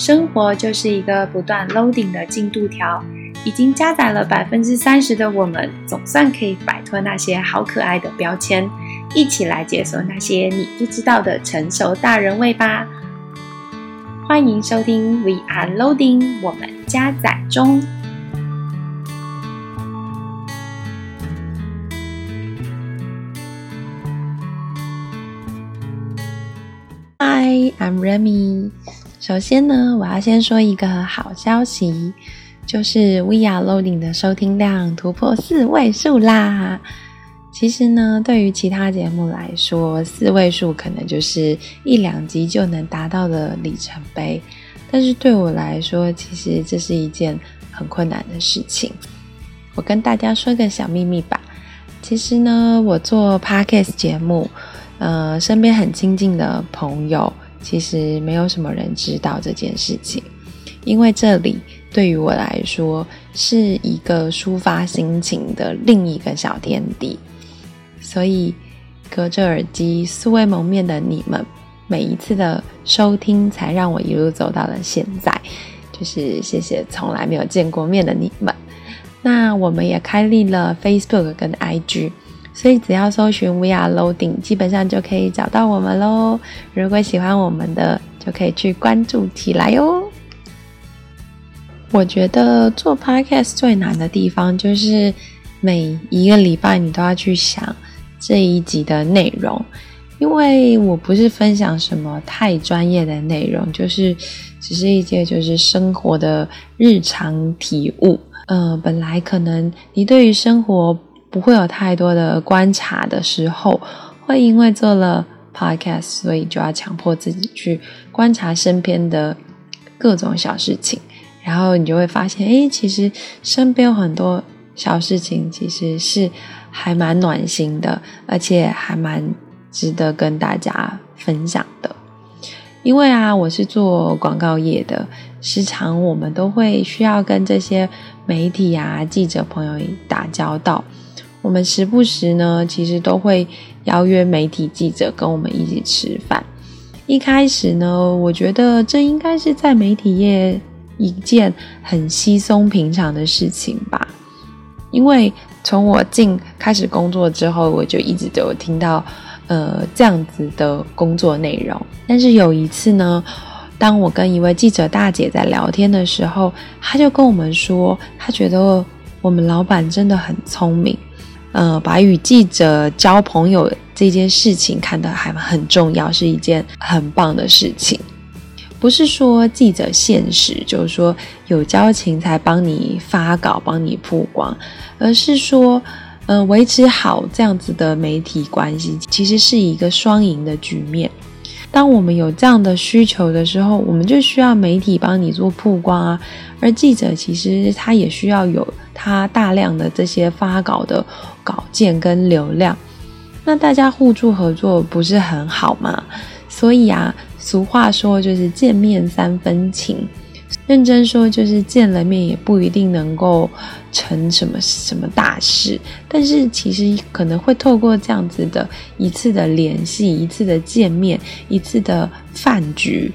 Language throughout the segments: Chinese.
生活就是一个不断 loading 的进度条，已经加载了百分之三十的我们，总算可以摆脱那些好可爱的标签，一起来解锁那些你不知道的成熟大人味吧！欢迎收听 We are loading，我们加载中。Hi，I'm Remy。首先呢，我要先说一个好消息，就是 We Are Loading 的收听量突破四位数啦。其实呢，对于其他节目来说，四位数可能就是一两集就能达到的里程碑，但是对我来说，其实这是一件很困难的事情。我跟大家说个小秘密吧，其实呢，我做 Podcast 节目，呃，身边很亲近的朋友。其实没有什么人知道这件事情，因为这里对于我来说是一个抒发心情的另一个小天地，所以隔着耳机素未谋面的你们，每一次的收听才让我一路走到了现在，就是谢谢从来没有见过面的你们。那我们也开立了 Facebook 跟 IG。所以只要搜寻 We Are Loading，基本上就可以找到我们喽。如果喜欢我们的，就可以去关注起来哟。我觉得做 Podcast 最难的地方，就是每一个礼拜你都要去想这一集的内容，因为我不是分享什么太专业的内容，就是只是一些就是生活的日常体悟。呃，本来可能你对于生活。不会有太多的观察的时候，会因为做了 podcast，所以就要强迫自己去观察身边的各种小事情，然后你就会发现，诶，其实身边有很多小事情，其实是还蛮暖心的，而且还蛮值得跟大家分享的。因为啊，我是做广告业的，时常我们都会需要跟这些媒体啊、记者朋友打交道。我们时不时呢，其实都会邀约媒体记者跟我们一起吃饭。一开始呢，我觉得这应该是在媒体业一件很稀松平常的事情吧。因为从我进开始工作之后，我就一直都有听到呃这样子的工作内容。但是有一次呢，当我跟一位记者大姐在聊天的时候，她就跟我们说，她觉得我们老板真的很聪明。呃，把与记者交朋友这件事情看得还很重要，是一件很棒的事情。不是说记者现实，就是说有交情才帮你发稿、帮你曝光，而是说，嗯，维持好这样子的媒体关系，其实是一个双赢的局面。当我们有这样的需求的时候，我们就需要媒体帮你做曝光啊，而记者其实他也需要有他大量的这些发稿的稿件跟流量，那大家互助合作不是很好吗？所以啊，俗话说就是见面三分情。认真说，就是见了面也不一定能够成什么什么大事，但是其实可能会透过这样子的一次的联系、一次的见面、一次的饭局，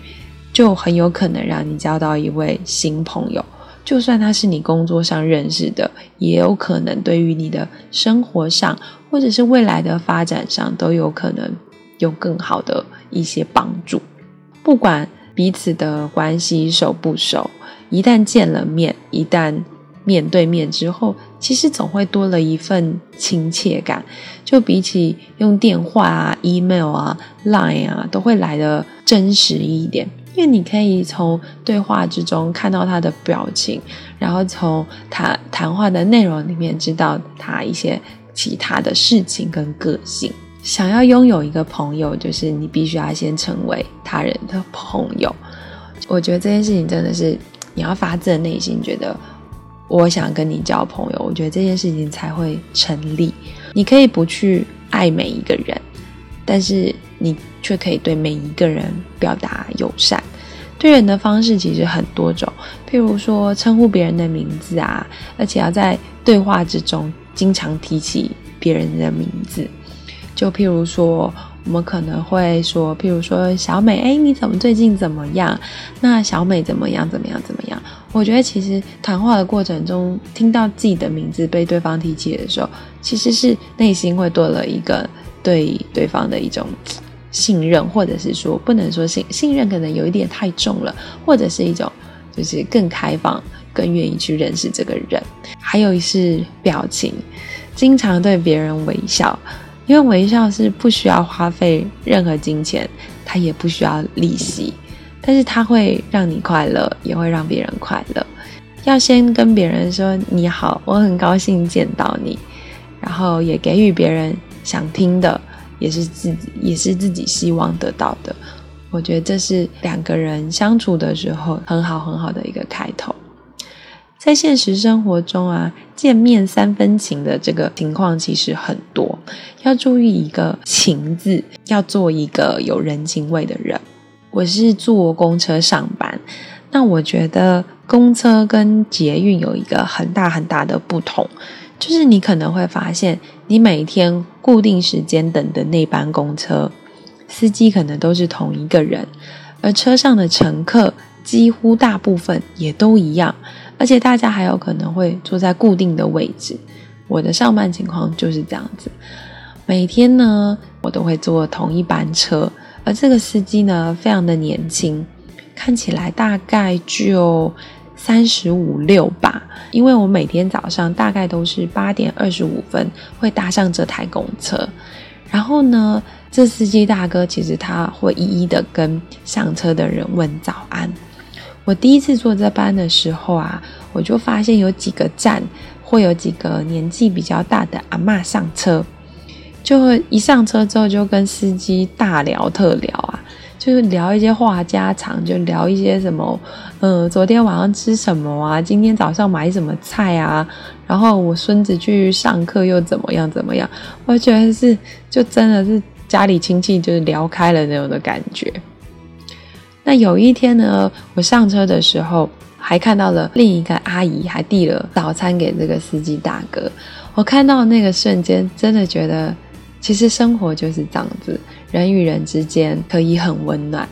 就很有可能让你交到一位新朋友。就算他是你工作上认识的，也有可能对于你的生活上或者是未来的发展上都有可能有更好的一些帮助。不管。彼此的关系熟不熟？一旦见了面，一旦面对面之后，其实总会多了一份亲切感。就比起用电话啊、email 啊、line 啊，都会来的真实一点。因为你可以从对话之中看到他的表情，然后从他谈话的内容里面知道他一些其他的事情跟个性。想要拥有一个朋友，就是你必须要先成为他人的朋友。我觉得这件事情真的是你要发自内心觉得我想跟你交朋友，我觉得这件事情才会成立。你可以不去爱每一个人，但是你却可以对每一个人表达友善。对人的方式其实很多种，譬如说称呼别人的名字啊，而且要在对话之中经常提起别人的名字。就譬如说，我们可能会说，譬如说小美，哎，你怎么最近怎么样？那小美怎么样？怎么样？怎么样？我觉得其实谈话的过程中，听到自己的名字被对方提起的时候，其实是内心会多了一个对对方的一种信任，或者是说不能说信信任，可能有一点太重了，或者是一种就是更开放、更愿意去认识这个人。还有是表情，经常对别人微笑。因为微笑是不需要花费任何金钱，它也不需要利息，但是它会让你快乐，也会让别人快乐。要先跟别人说你好，我很高兴见到你，然后也给予别人想听的，也是自己也是自己希望得到的。我觉得这是两个人相处的时候很好很好的一个开头。在现实生活中啊，见面三分情的这个情况其实很多，要注意一个“情”字，要做一个有人情味的人。我是坐公车上班，那我觉得公车跟捷运有一个很大很大的不同，就是你可能会发现，你每天固定时间等的那班公车，司机可能都是同一个人，而车上的乘客几乎大部分也都一样。而且大家还有可能会坐在固定的位置。我的上班情况就是这样子，每天呢，我都会坐同一班车，而这个司机呢，非常的年轻，看起来大概就三十五六吧。因为我每天早上大概都是八点二十五分会搭上这台公车，然后呢，这司机大哥其实他会一一的跟上车的人问早安。我第一次坐这班的时候啊，我就发现有几个站会有几个年纪比较大的阿嬷上车，就一上车之后就跟司机大聊特聊啊，就是聊一些话家常，就聊一些什么，嗯，昨天晚上吃什么啊，今天早上买什么菜啊，然后我孙子去上课又怎么样怎么样，我觉得是就真的是家里亲戚就是聊开了那种的感觉。那有一天呢，我上车的时候还看到了另一个阿姨，还递了早餐给这个司机大哥。我看到那个瞬间，真的觉得其实生活就是这样子，人与人之间可以很温暖，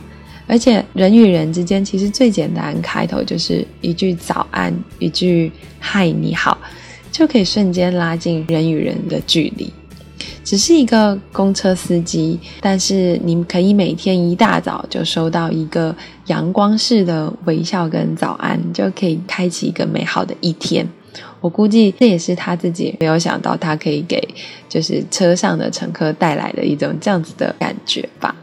而且人与人之间其实最简单开头就是一句早安，一句嗨你好，就可以瞬间拉近人与人的距离。只是一个公车司机，但是你可以每天一大早就收到一个阳光式的微笑跟早安，就可以开启一个美好的一天。我估计这也是他自己没有想到，他可以给就是车上的乘客带来的一种这样子的感觉吧。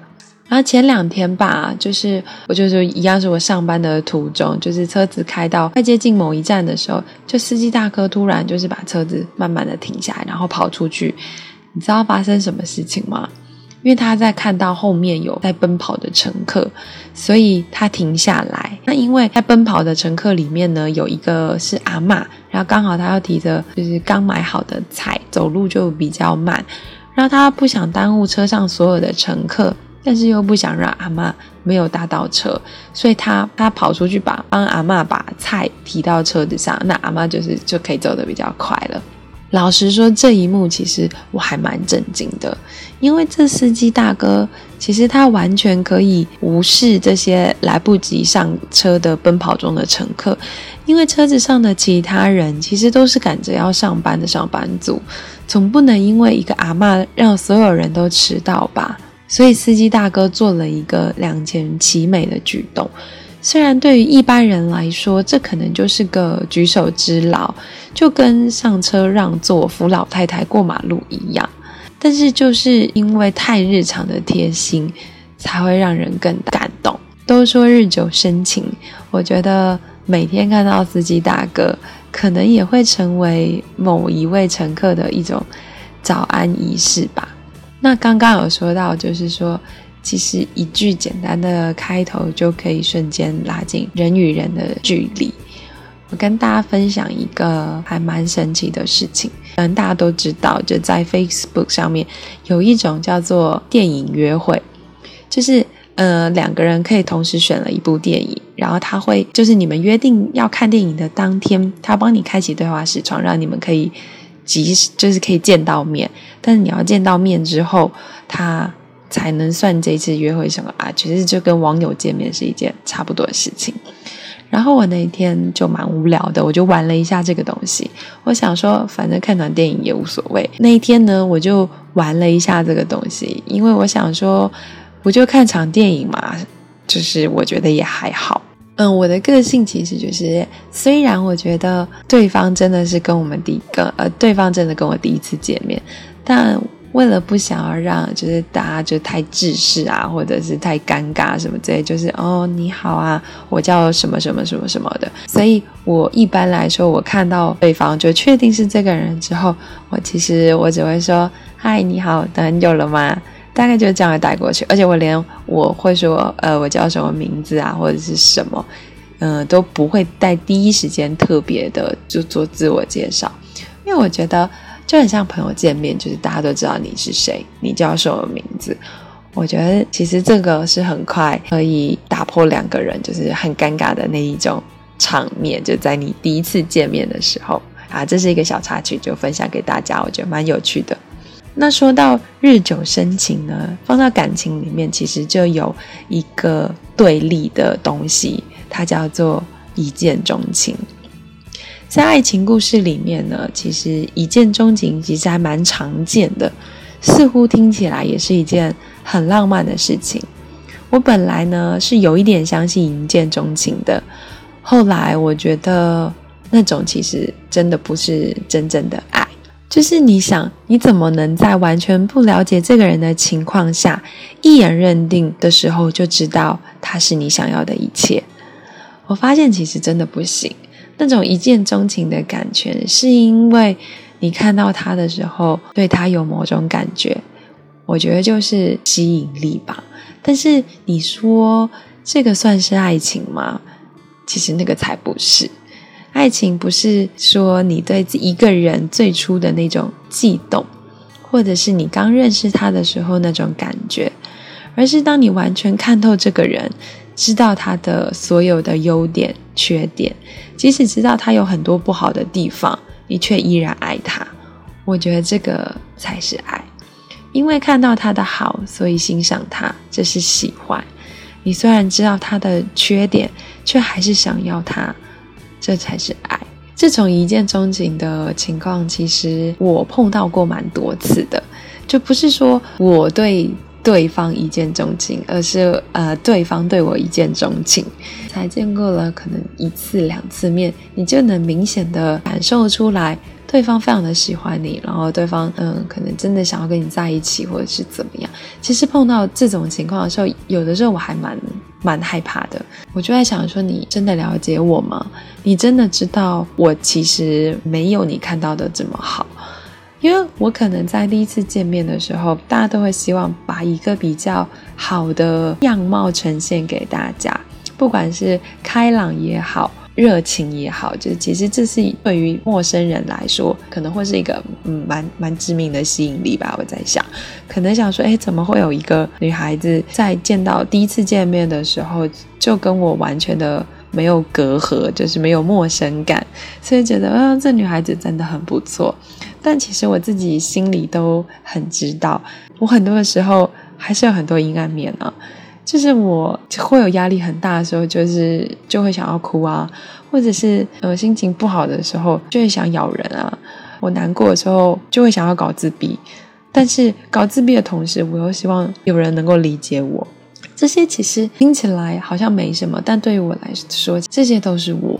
然后前两天吧，就是我就是一样是我上班的途中，就是车子开到快接近某一站的时候，就司机大哥突然就是把车子慢慢的停下来，然后跑出去。你知道发生什么事情吗？因为他在看到后面有在奔跑的乘客，所以他停下来。那因为在奔跑的乘客里面呢，有一个是阿嬷，然后刚好他要提着就是刚买好的菜，走路就比较慢。然后他不想耽误车上所有的乘客，但是又不想让阿嬷没有搭到车，所以他他跑出去把帮阿嬷把菜提到车子上，那阿嬷就是就可以走得比较快了。老实说，这一幕其实我还蛮震惊的，因为这司机大哥其实他完全可以无视这些来不及上车的奔跑中的乘客，因为车子上的其他人其实都是赶着要上班的上班族，总不能因为一个阿嬷让所有人都迟到吧？所以司机大哥做了一个两全其美的举动。虽然对于一般人来说，这可能就是个举手之劳，就跟上车让座扶老太太过马路一样，但是就是因为太日常的贴心，才会让人更感动。都说日久生情，我觉得每天看到司机大哥，可能也会成为某一位乘客的一种早安仪式吧。那刚刚有说到，就是说。其实一句简单的开头就可以瞬间拉近人与人的距离。我跟大家分享一个还蛮神奇的事情，可能大家都知道，就在 Facebook 上面有一种叫做电影约会，就是呃两个人可以同时选了一部电影，然后他会就是你们约定要看电影的当天，他帮你开启对话视窗，让你们可以即时就是可以见到面，但是你要见到面之后，他。才能算这次约会什么啊？其实就跟网友见面是一件差不多的事情。然后我那一天就蛮无聊的，我就玩了一下这个东西。我想说，反正看场电影也无所谓。那一天呢，我就玩了一下这个东西，因为我想说，不就看场电影嘛，就是我觉得也还好。嗯，我的个性其实就是，虽然我觉得对方真的是跟我们第一个，呃，对方真的跟我第一次见面，但为了不想要让就是大家就太制式啊，或者是太尴尬什么之类，就是哦你好啊，我叫什么什么什么什么的，所以我一般来说，我看到对方就确定是这个人之后，我其实我只会说嗨你好，等很久了吗？大概就这样带过去，而且我连我会说，呃，我叫什么名字啊，或者是什么，嗯、呃，都不会在第一时间特别的就做自我介绍，因为我觉得就很像朋友见面，就是大家都知道你是谁，你叫什么名字。我觉得其实这个是很快可以打破两个人就是很尴尬的那一种场面，就在你第一次见面的时候啊，这是一个小插曲，就分享给大家，我觉得蛮有趣的。那说到日久生情呢，放到感情里面，其实就有一个对立的东西，它叫做一见钟情。在爱情故事里面呢，其实一见钟情其实还蛮常见的，似乎听起来也是一件很浪漫的事情。我本来呢是有一点相信一见钟情的，后来我觉得那种其实真的不是真正的爱。就是你想，你怎么能在完全不了解这个人的情况下，一眼认定的时候就知道他是你想要的一切？我发现其实真的不行。那种一见钟情的感觉，是因为你看到他的时候，对他有某种感觉。我觉得就是吸引力吧。但是你说这个算是爱情吗？其实那个才不是。爱情不是说你对一个人最初的那种悸动，或者是你刚认识他的时候那种感觉，而是当你完全看透这个人，知道他的所有的优点、缺点，即使知道他有很多不好的地方，你却依然爱他。我觉得这个才是爱，因为看到他的好，所以欣赏他，这是喜欢。你虽然知道他的缺点，却还是想要他。这才是爱。这种一见钟情的情况，其实我碰到过蛮多次的。就不是说我对对方一见钟情，而是呃对方对我一见钟情。才见过了可能一次两次面，你就能明显的感受出来。对方非常的喜欢你，然后对方嗯，可能真的想要跟你在一起，或者是怎么样。其实碰到这种情况的时候，有的时候我还蛮蛮害怕的。我就在想说，你真的了解我吗？你真的知道我其实没有你看到的这么好？因为我可能在第一次见面的时候，大家都会希望把一个比较好的样貌呈现给大家，不管是开朗也好。热情也好，就是其实这是对于陌生人来说，可能会是一个嗯蛮蛮致命的吸引力吧。我在想，可能想说，哎，怎么会有一个女孩子在见到第一次见面的时候，就跟我完全的没有隔阂，就是没有陌生感，所以觉得，嗯、呃，这女孩子真的很不错。但其实我自己心里都很知道，我很多的时候还是有很多阴暗面啊。就是我会有压力很大的时候，就是就会想要哭啊，或者是呃心情不好的时候，就会想咬人啊。我难过的时候，就会想要搞自闭。但是搞自闭的同时，我又希望有人能够理解我。这些其实听起来好像没什么，但对于我来说，这些都是我，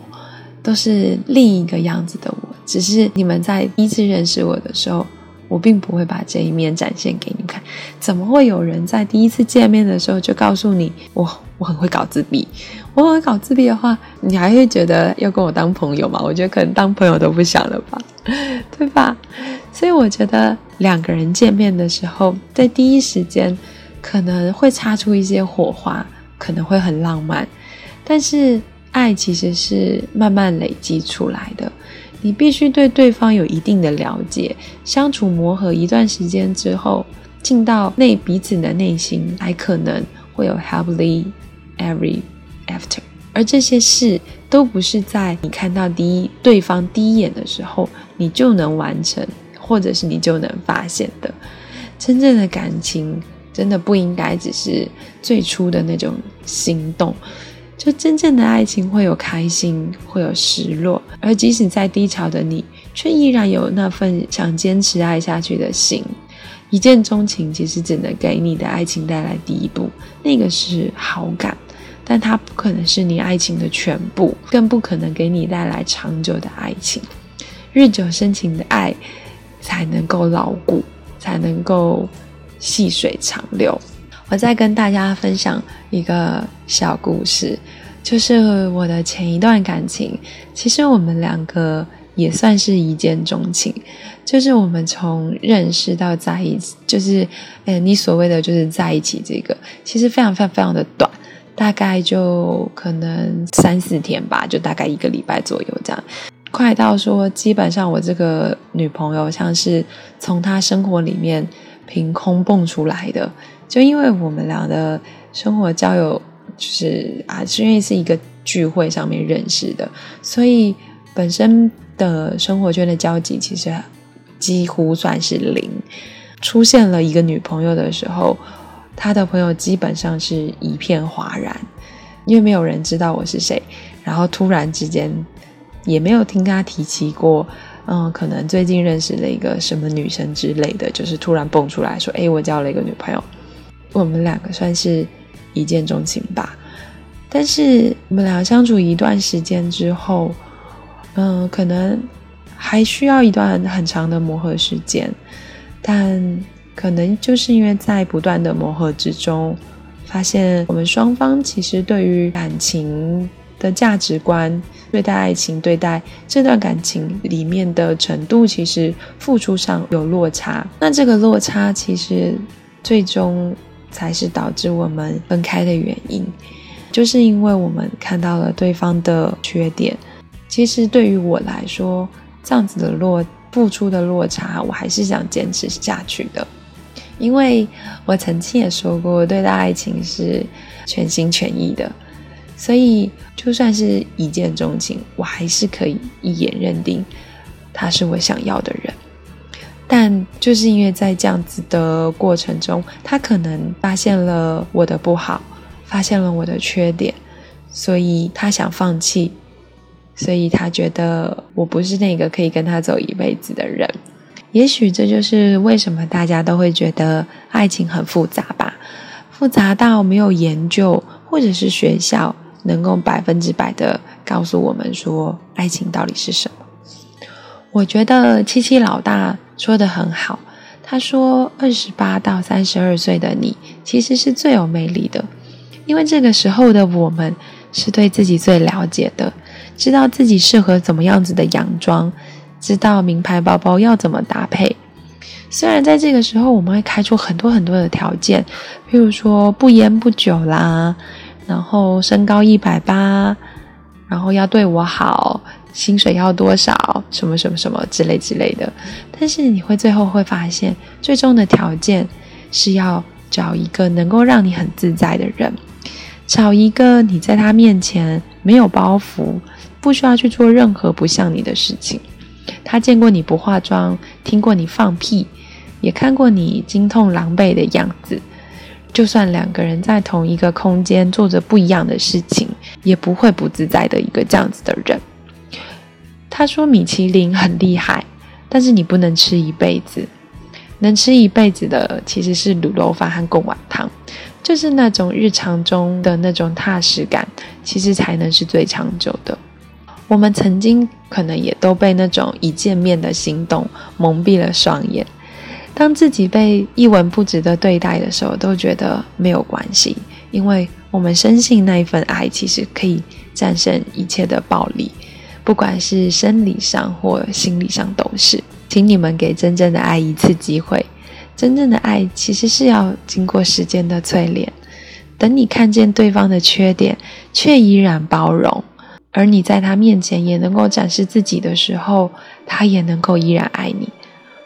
都是另一个样子的我。只是你们在第一次认识我的时候。我并不会把这一面展现给你看，怎么会有人在第一次见面的时候就告诉你我我很会搞自闭？我很会搞自闭的话，你还会觉得要跟我当朋友吗？我觉得可能当朋友都不想了吧，对吧？所以我觉得两个人见面的时候，在第一时间可能会擦出一些火花，可能会很浪漫，但是爱其实是慢慢累积出来的。你必须对对方有一定的了解，相处磨合一段时间之后，进到内彼此的内心，才可能会有 happily every after。而这些事都不是在你看到第一对方第一眼的时候，你就能完成，或者是你就能发现的。真正的感情真的不应该只是最初的那种心动。就真正的爱情会有开心，会有失落，而即使在低潮的你，却依然有那份想坚持爱下去的心。一见钟情其实只能给你的爱情带来第一步，那个是好感，但它不可能是你爱情的全部，更不可能给你带来长久的爱情。日久生情的爱才能够牢固，才能够细水长流。我再跟大家分享一个小故事，就是我的前一段感情，其实我们两个。也算是一见钟情，就是我们从认识到在一起，就是，呃，你所谓的就是在一起这个，其实非常非常非常的短，大概就可能三四天吧，就大概一个礼拜左右这样，快到说基本上我这个女朋友像是从她生活里面凭空蹦出来的，就因为我们俩的生活交友就是啊，是因为是一个聚会上面认识的，所以本身。的生活圈的交集其实几乎算是零。出现了一个女朋友的时候，他的朋友基本上是一片哗然，因为没有人知道我是谁。然后突然之间，也没有听他提起过，嗯，可能最近认识了一个什么女生之类的，就是突然蹦出来说：“哎，我交了一个女朋友。”我们两个算是一见钟情吧。但是我们俩相处一段时间之后。嗯，可能还需要一段很长的磨合时间，但可能就是因为在不断的磨合之中，发现我们双方其实对于感情的价值观、对待爱情、对待这段感情里面的程度，其实付出上有落差。那这个落差其实最终才是导致我们分开的原因，就是因为我们看到了对方的缺点。其实对于我来说，这样子的落付出的落差，我还是想坚持下去的，因为我曾经也说过，对待爱情是全心全意的，所以就算是一见钟情，我还是可以一眼认定他是我想要的人。但就是因为在这样子的过程中，他可能发现了我的不好，发现了我的缺点，所以他想放弃。所以他觉得我不是那个可以跟他走一辈子的人，也许这就是为什么大家都会觉得爱情很复杂吧，复杂到没有研究或者是学校能够百分之百的告诉我们说爱情到底是什么。我觉得七七老大说得很好，他说二十八到三十二岁的你其实是最有魅力的，因为这个时候的我们是对自己最了解的。知道自己适合怎么样子的洋装，知道名牌包包要怎么搭配。虽然在这个时候，我们会开出很多很多的条件，譬如说不烟不酒啦，然后身高一百八，然后要对我好，薪水要多少，什么什么什么之类之类的。但是你会最后会发现，最终的条件是要找一个能够让你很自在的人，找一个你在他面前没有包袱。不需要去做任何不像你的事情。他见过你不化妆，听过你放屁，也看过你惊痛狼狈的样子。就算两个人在同一个空间做着不一样的事情，也不会不自在的一个这样子的人。他说米其林很厉害，但是你不能吃一辈子。能吃一辈子的其实是卤肉饭和贡丸汤，就是那种日常中的那种踏实感，其实才能是最长久的。我们曾经可能也都被那种一见面的心动蒙蔽了双眼，当自己被一文不值的对待的时候，都觉得没有关系，因为我们深信那一份爱其实可以战胜一切的暴力，不管是生理上或心理上都是。请你们给真正的爱一次机会，真正的爱其实是要经过时间的淬炼，等你看见对方的缺点，却依然包容。而你在他面前也能够展示自己的时候，他也能够依然爱你。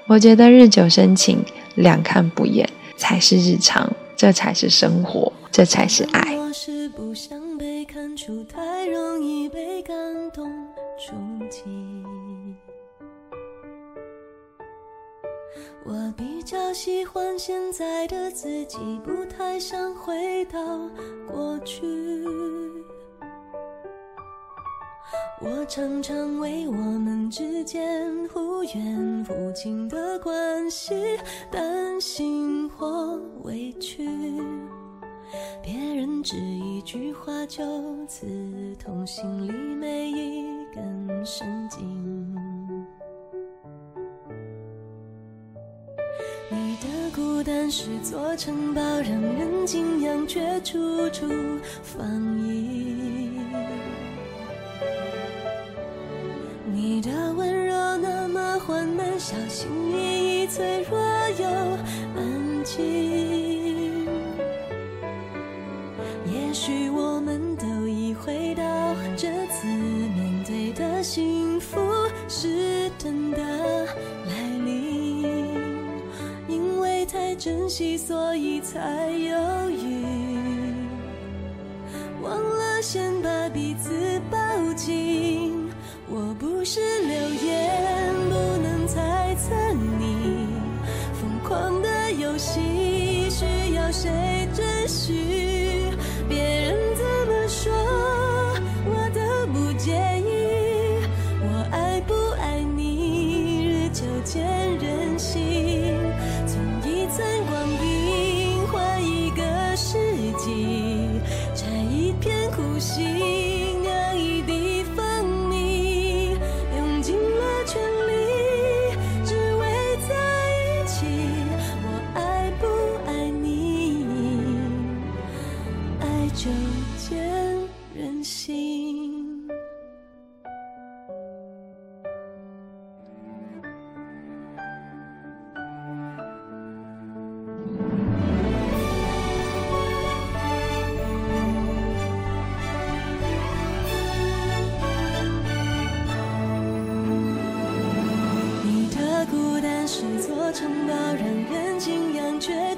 我觉得日久生情，两看不厌才是日常，这才是生活，这才是爱。我是不想被看出太容易被感动触及。我比较喜欢现在的自己不太想回到过去。我常常为我们之间忽远忽近的关系担心或委屈，别人只一句话就刺痛心里每一更神经。你的孤单是座城堡，让人敬仰，却处处防疫。你的温柔那么缓慢，小心翼翼，脆弱所以才有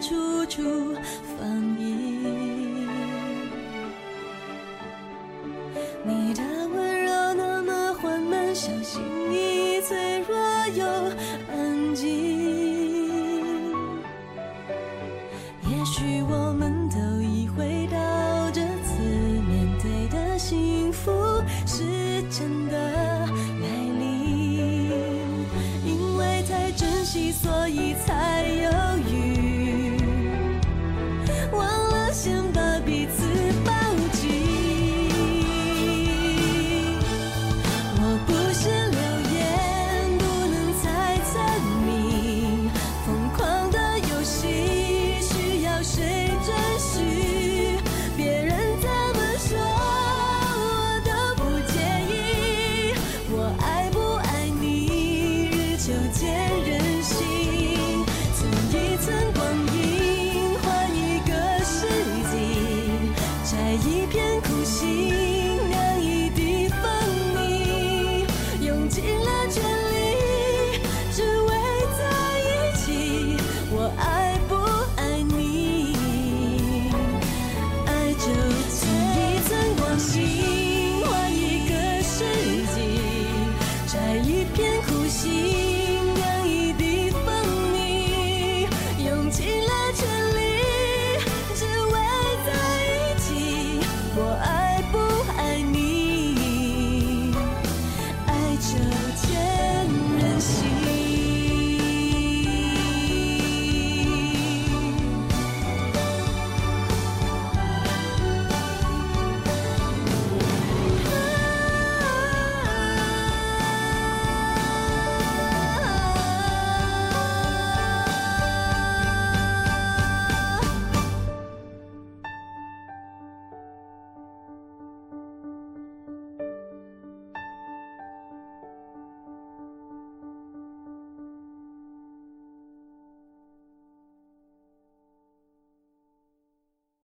处处